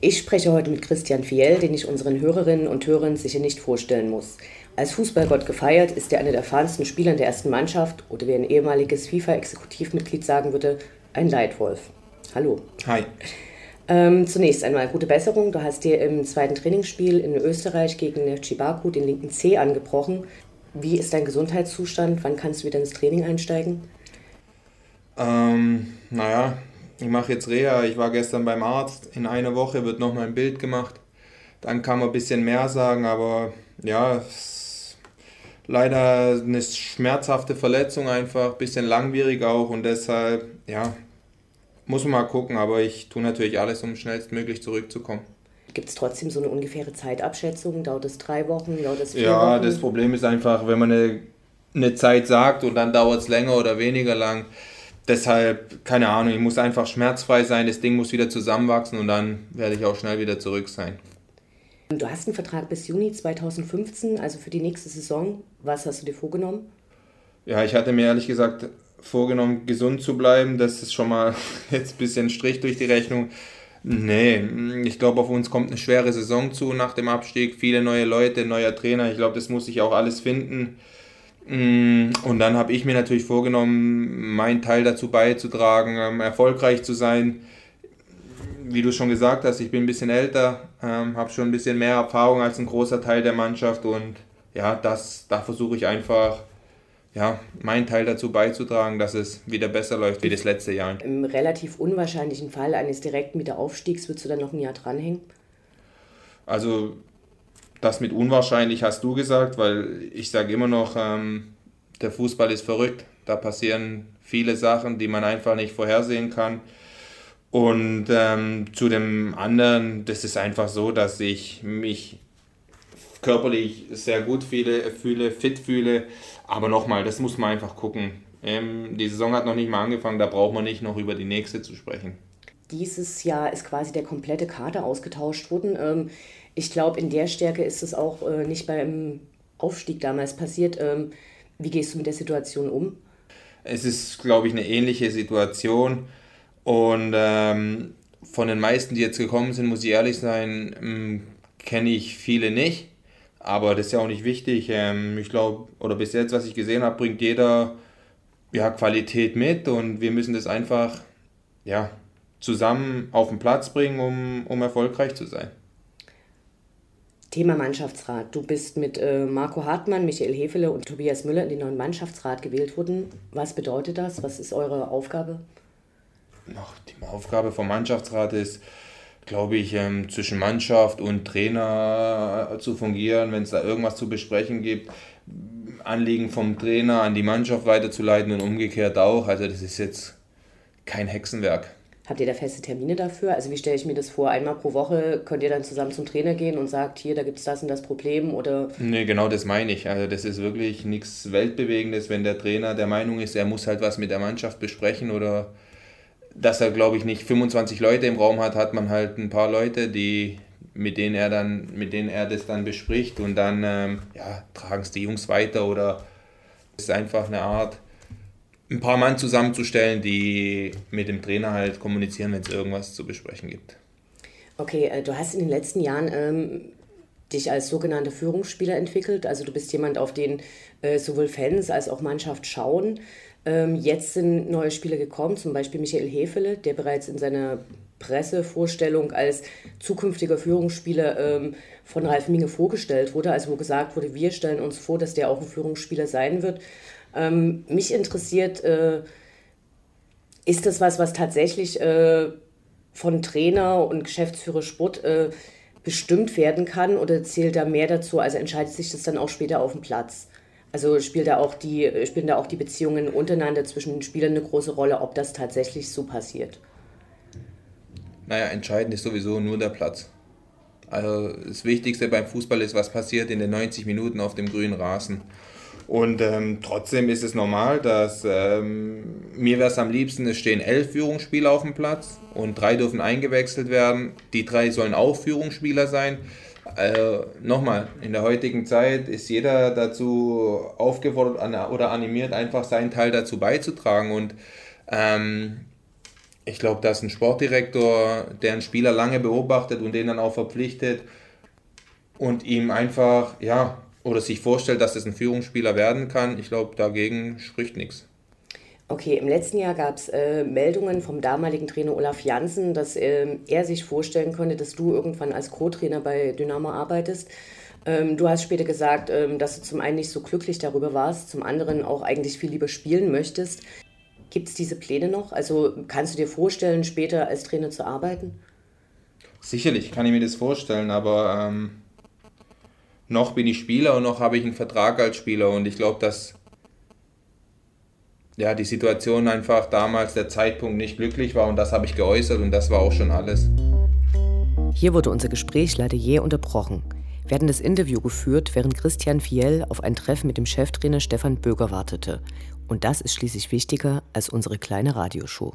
Ich spreche heute mit Christian Fiel, den ich unseren Hörerinnen und Hörern sicher nicht vorstellen muss. Als Fußballgott gefeiert ist er einer der erfahrensten Spieler der ersten Mannschaft oder wie ein ehemaliges FIFA-Exekutivmitglied sagen würde, ein Leitwolf. Hallo. Hi. Ähm, zunächst einmal gute Besserung. Du hast dir im zweiten Trainingsspiel in Österreich gegen Chibaku den linken C angebrochen. Wie ist dein Gesundheitszustand? Wann kannst du wieder ins Training einsteigen? Ähm, naja, ich mache jetzt Reha, ich war gestern beim Arzt, in einer Woche wird nochmal ein Bild gemacht. Dann kann man ein bisschen mehr sagen, aber ja, leider eine schmerzhafte Verletzung einfach, ein bisschen langwierig auch und deshalb, ja, muss man mal gucken, aber ich tue natürlich alles, um schnellstmöglich zurückzukommen. Gibt es trotzdem so eine ungefähre Zeitabschätzung? Dauert es drei Wochen? Dauert es vier ja, Wochen? das Problem ist einfach, wenn man eine, eine Zeit sagt und dann dauert es länger oder weniger lang, deshalb, keine Ahnung, ich muss einfach schmerzfrei sein, das Ding muss wieder zusammenwachsen und dann werde ich auch schnell wieder zurück sein. Du hast einen Vertrag bis Juni 2015, also für die nächste Saison. Was hast du dir vorgenommen? Ja, ich hatte mir ehrlich gesagt vorgenommen, gesund zu bleiben. Das ist schon mal jetzt ein bisschen Strich durch die Rechnung. Nee, ich glaube, auf uns kommt eine schwere Saison zu nach dem Abstieg. Viele neue Leute, neuer Trainer. Ich glaube, das muss ich auch alles finden. Mm, und dann habe ich mir natürlich vorgenommen, meinen Teil dazu beizutragen, ähm, erfolgreich zu sein. Wie du schon gesagt hast, ich bin ein bisschen älter, ähm, habe schon ein bisschen mehr Erfahrung als ein großer Teil der Mannschaft und ja, das, da versuche ich einfach ja, meinen Teil dazu beizutragen, dass es wieder besser läuft wie das letzte Jahr. Im relativ unwahrscheinlichen Fall eines direkten Wiederaufstiegs würdest du dann noch ein Jahr dranhängen? Also das mit unwahrscheinlich hast du gesagt, weil ich sage immer noch, ähm, der Fußball ist verrückt. Da passieren viele Sachen, die man einfach nicht vorhersehen kann. Und ähm, zu dem anderen, das ist einfach so, dass ich mich körperlich sehr gut fühle, fühle fit fühle. Aber nochmal, das muss man einfach gucken. Ähm, die Saison hat noch nicht mal angefangen, da braucht man nicht noch über die nächste zu sprechen. Dieses Jahr ist quasi der komplette Kader ausgetauscht worden. Ähm, ich glaube, in der Stärke ist es auch äh, nicht beim Aufstieg damals passiert. Ähm, wie gehst du mit der Situation um? Es ist, glaube ich, eine ähnliche Situation. Und ähm, von den meisten, die jetzt gekommen sind, muss ich ehrlich sein, ähm, kenne ich viele nicht. Aber das ist ja auch nicht wichtig. Ähm, ich glaube, oder bis jetzt, was ich gesehen habe, bringt jeder ja, Qualität mit und wir müssen das einfach ja, zusammen auf den Platz bringen, um, um erfolgreich zu sein. Thema Mannschaftsrat. Du bist mit äh, Marco Hartmann, Michael Hefele und Tobias Müller in den neuen Mannschaftsrat gewählt worden. Was bedeutet das? Was ist eure Aufgabe? Ach, die Aufgabe vom Mannschaftsrat ist, glaube ich, ähm, zwischen Mannschaft und Trainer zu fungieren, wenn es da irgendwas zu besprechen gibt. Anliegen vom Trainer an die Mannschaft weiterzuleiten und umgekehrt auch. Also das ist jetzt kein Hexenwerk. Habt ihr da feste Termine dafür? Also wie stelle ich mir das vor? Einmal pro Woche könnt ihr dann zusammen zum Trainer gehen und sagt, hier, da gibt es das und das Problem oder? Nee, genau das meine ich. Also das ist wirklich nichts Weltbewegendes, wenn der Trainer der Meinung ist, er muss halt was mit der Mannschaft besprechen oder dass er, glaube ich, nicht 25 Leute im Raum hat, hat man halt ein paar Leute, die mit denen er dann, mit denen er das dann bespricht und dann ähm, ja, tragen es die Jungs weiter oder es ist einfach eine Art ein paar Mann zusammenzustellen, die mit dem Trainer halt kommunizieren, wenn es irgendwas zu besprechen gibt. Okay, äh, du hast in den letzten Jahren ähm, dich als sogenannter Führungsspieler entwickelt. Also du bist jemand, auf den äh, sowohl Fans als auch Mannschaft schauen. Ähm, jetzt sind neue Spieler gekommen, zum Beispiel Michael Hefele, der bereits in seiner Pressevorstellung als zukünftiger Führungsspieler ähm, von Ralf Minge vorgestellt wurde, also wo gesagt wurde, wir stellen uns vor, dass der auch ein Führungsspieler sein wird. Ähm, mich interessiert, äh, ist das was, was tatsächlich äh, von Trainer und Geschäftsführer Sport äh, bestimmt werden kann oder zählt da mehr dazu? Also entscheidet sich das dann auch später auf dem Platz? Also spielt da auch die, spielen da auch die Beziehungen untereinander zwischen den Spielern eine große Rolle, ob das tatsächlich so passiert? Naja, entscheidend ist sowieso nur der Platz. Also das Wichtigste beim Fußball ist, was passiert in den 90 Minuten auf dem grünen Rasen. Und ähm, trotzdem ist es normal, dass ähm, mir wäre es am liebsten, es stehen elf Führungsspieler auf dem Platz und drei dürfen eingewechselt werden. Die drei sollen auch Führungsspieler sein. Äh, Nochmal, in der heutigen Zeit ist jeder dazu aufgefordert oder animiert, einfach seinen Teil dazu beizutragen. Und ähm, ich glaube, dass ein Sportdirektor, der einen Spieler lange beobachtet und den dann auch verpflichtet und ihm einfach, ja, oder sich vorstellt, dass es ein Führungsspieler werden kann, ich glaube, dagegen spricht nichts. Okay, im letzten Jahr gab es äh, Meldungen vom damaligen Trainer Olaf Janssen, dass äh, er sich vorstellen konnte, dass du irgendwann als Co-Trainer bei Dynamo arbeitest. Ähm, du hast später gesagt, ähm, dass du zum einen nicht so glücklich darüber warst, zum anderen auch eigentlich viel lieber spielen möchtest. Gibt es diese Pläne noch? Also kannst du dir vorstellen, später als Trainer zu arbeiten? Sicherlich kann ich mir das vorstellen, aber ähm, noch bin ich Spieler und noch habe ich einen Vertrag als Spieler und ich glaube, dass ja, die Situation einfach damals, der Zeitpunkt nicht glücklich war und das habe ich geäußert und das war auch schon alles. Hier wurde unser Gespräch leider je unterbrochen. Wir hatten das Interview geführt, während Christian Fiel auf ein Treffen mit dem Cheftrainer Stefan Böger wartete. Und das ist schließlich wichtiger als unsere kleine Radioshow.